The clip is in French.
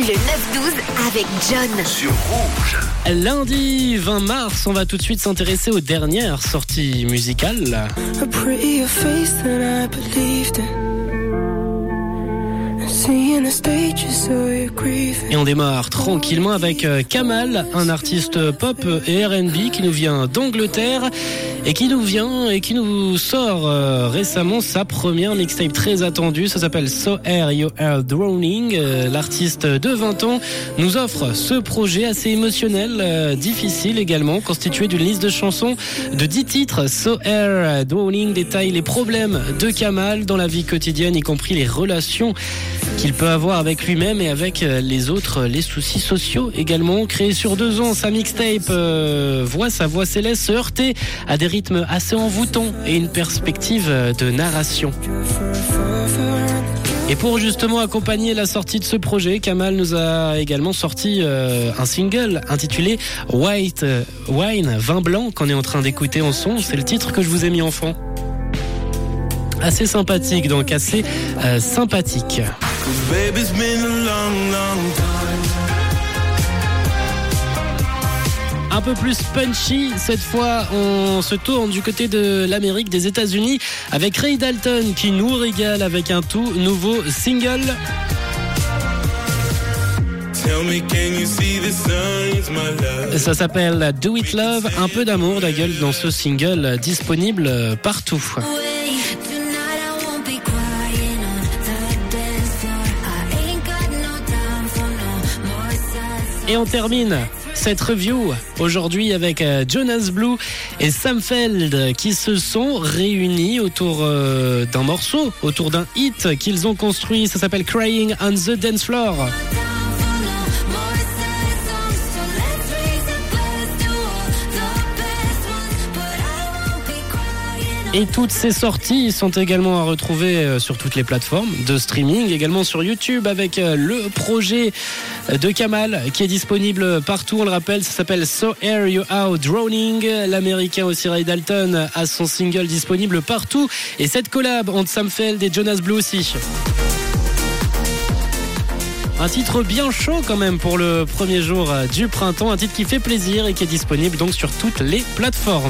Le 9-12 avec John. Sur Rouge. Lundi 20 mars, on va tout de suite s'intéresser aux dernières sorties musicales. a prettier face than I believed in. Seeing the grieving. Et on démarre tranquillement avec euh, Kamal, un artiste pop et R&B qui nous vient d'Angleterre et qui nous vient et qui nous sort euh, récemment sa première mixtape très attendue. Ça s'appelle So Air You Are Drowning. Euh, L'artiste de 20 ans nous offre ce projet assez émotionnel, euh, difficile également, constitué d'une liste de chansons de 10 titres. So Air Drowning détaille les problèmes de Kamal dans la vie quotidienne, y compris les relations qu'il peut avoir avec lui-même et avec les autres, les soucis sociaux également. Créé sur deux ans, sa mixtape voit sa voix céleste heurter à des rythmes assez envoûtants et une perspective euh, de narration. Et pour justement accompagner la sortie de ce projet, Kamal nous a également sorti euh, un single intitulé White euh, Wine, vin blanc, qu'on est en train d'écouter en son. C'est le titre que je vous ai mis en fond. Assez sympathique, donc assez sympathique. Un peu plus punchy, cette fois on se tourne du côté de l'Amérique, des États-Unis, avec Ray Dalton qui nous régale avec un tout nouveau single. Ça s'appelle Do It Love, un peu d'amour d'ailleurs dans ce single disponible partout. Et on termine cette review aujourd'hui avec euh, Jonas Blue et Sam Feld qui se sont réunis autour euh, d'un morceau, autour d'un hit qu'ils ont construit. Ça s'appelle Crying on the Dance Floor. Et toutes ces sorties sont également à retrouver euh, sur toutes les plateformes de streaming, également sur YouTube avec euh, le projet de Kamal qui est disponible partout. On le rappelle, ça s'appelle So Air You Out Drowning. L'américain aussi Ray Dalton a son single disponible partout. Et cette collab entre Sam Feld et Jonas Blue aussi. Un titre bien chaud quand même pour le premier jour euh, du printemps, un titre qui fait plaisir et qui est disponible donc sur toutes les plateformes.